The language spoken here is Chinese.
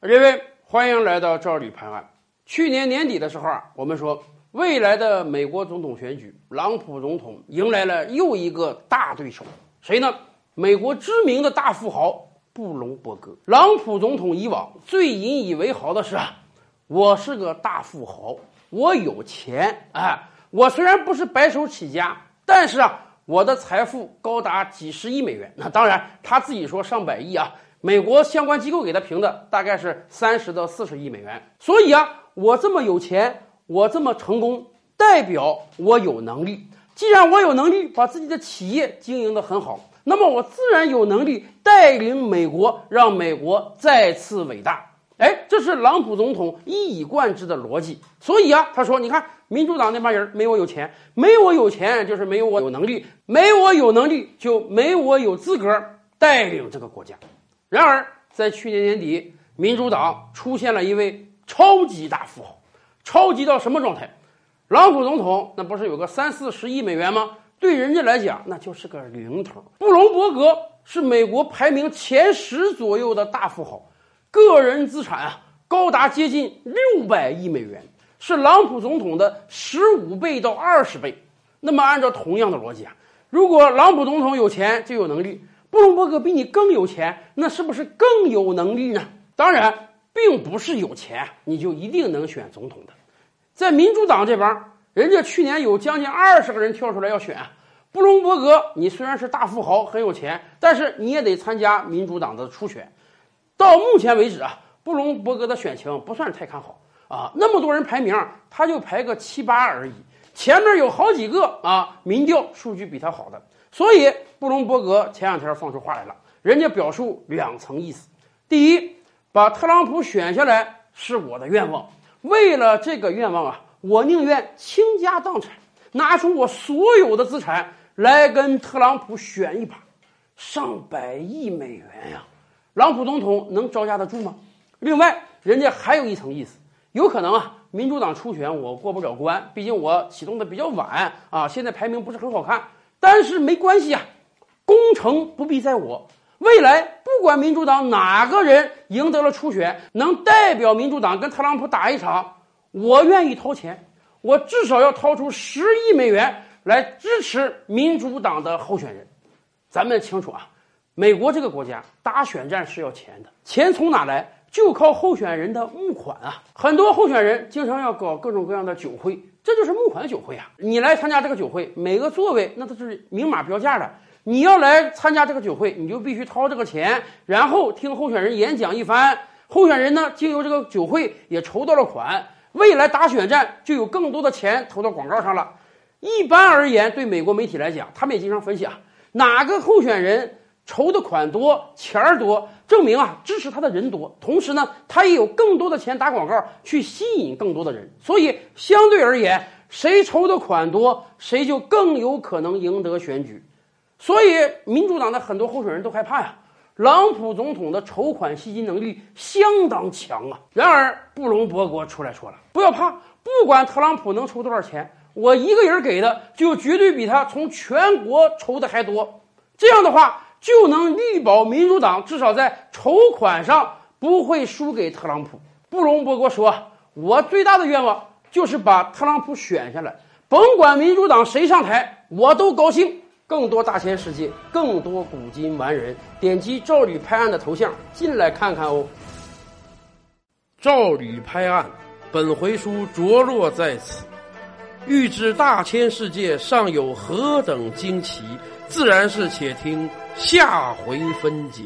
各位，欢迎来到赵李判案。去年年底的时候啊，我们说未来的美国总统选举，朗普总统迎来了又一个大对手，谁呢？美国知名的大富豪布隆伯格。朗普总统以往最引以为豪的是啊，我是个大富豪，我有钱啊。我虽然不是白手起家，但是啊，我的财富高达几十亿美元。那当然，他自己说上百亿啊。美国相关机构给他评的大概是三十到四十亿美元。所以啊，我这么有钱，我这么成功，代表我有能力。既然我有能力把自己的企业经营得很好，那么我自然有能力带领美国，让美国再次伟大。哎，这是朗普总统一以贯之的逻辑。所以啊，他说：“你看，民主党那帮人没我有钱，没我有钱就是没有我有能力，没我有能力就没我有资格带领这个国家。”然而，在去年年底，民主党出现了一位超级大富豪，超级到什么状态？朗普总统那不是有个三四十亿美元吗？对人家来讲，那就是个零头。布隆伯格是美国排名前十左右的大富豪，个人资产啊高达接近六百亿美元，是朗普总统的十五倍到二十倍。那么，按照同样的逻辑啊，如果朗普总统有钱就有能力。布隆伯格比你更有钱，那是不是更有能力呢？当然，并不是有钱你就一定能选总统的。在民主党这边，人家去年有将近二十个人跳出来要选布隆伯格。你虽然是大富豪，很有钱，但是你也得参加民主党的初选。到目前为止啊，布隆伯格的选情不算太看好啊。那么多人排名，他就排个七八而已。前面有好几个啊，民调数据比他好的。所以，布隆伯格前两天放出话来了，人家表述两层意思：第一，把特朗普选下来是我的愿望，为了这个愿望啊，我宁愿倾家荡产，拿出我所有的资产来跟特朗普选一把，上百亿美元呀，朗普总统能招架得住吗？另外，人家还有一层意思，有可能啊，民主党初选我过不了关，毕竟我启动的比较晚啊，现在排名不是很好看。但是没关系啊，功成不必在我。未来不管民主党哪个人赢得了初选，能代表民主党跟特朗普打一场，我愿意掏钱，我至少要掏出十亿美元来支持民主党的候选人。咱们清楚啊，美国这个国家打选战是要钱的，钱从哪来？就靠候选人的募款啊！很多候选人经常要搞各种各样的酒会。这就是募款酒会啊！你来参加这个酒会，每个座位那都是明码标价的。你要来参加这个酒会，你就必须掏这个钱，然后听候选人演讲一番。候选人呢，经由这个酒会也筹到了款，未来打选战就有更多的钱投到广告上了。一般而言，对美国媒体来讲，他们也经常分析啊，哪个候选人筹的款多，钱儿多，证明啊支持他的人多，同时呢，他也有更多的钱打广告去吸引更多的人。所以相对而言，谁筹的款多，谁就更有可能赢得选举。所以民主党的很多候选人都害怕呀。朗普总统的筹款吸金能力相当强啊。然而布隆伯格出来说了，不要怕，不管特朗普能筹多少钱，我一个人给的就绝对比他从全国筹的还多。这样的话。就能力保民主党至少在筹款上不会输给特朗普。布隆伯格说：“我最大的愿望就是把特朗普选下来，甭管民主党谁上台，我都高兴。”更多大千世界，更多古今完人，点击赵吕拍案的头像进来看看哦。赵吕拍案，本回书着落在此。欲知大千世界尚有何等惊奇，自然是且听下回分解。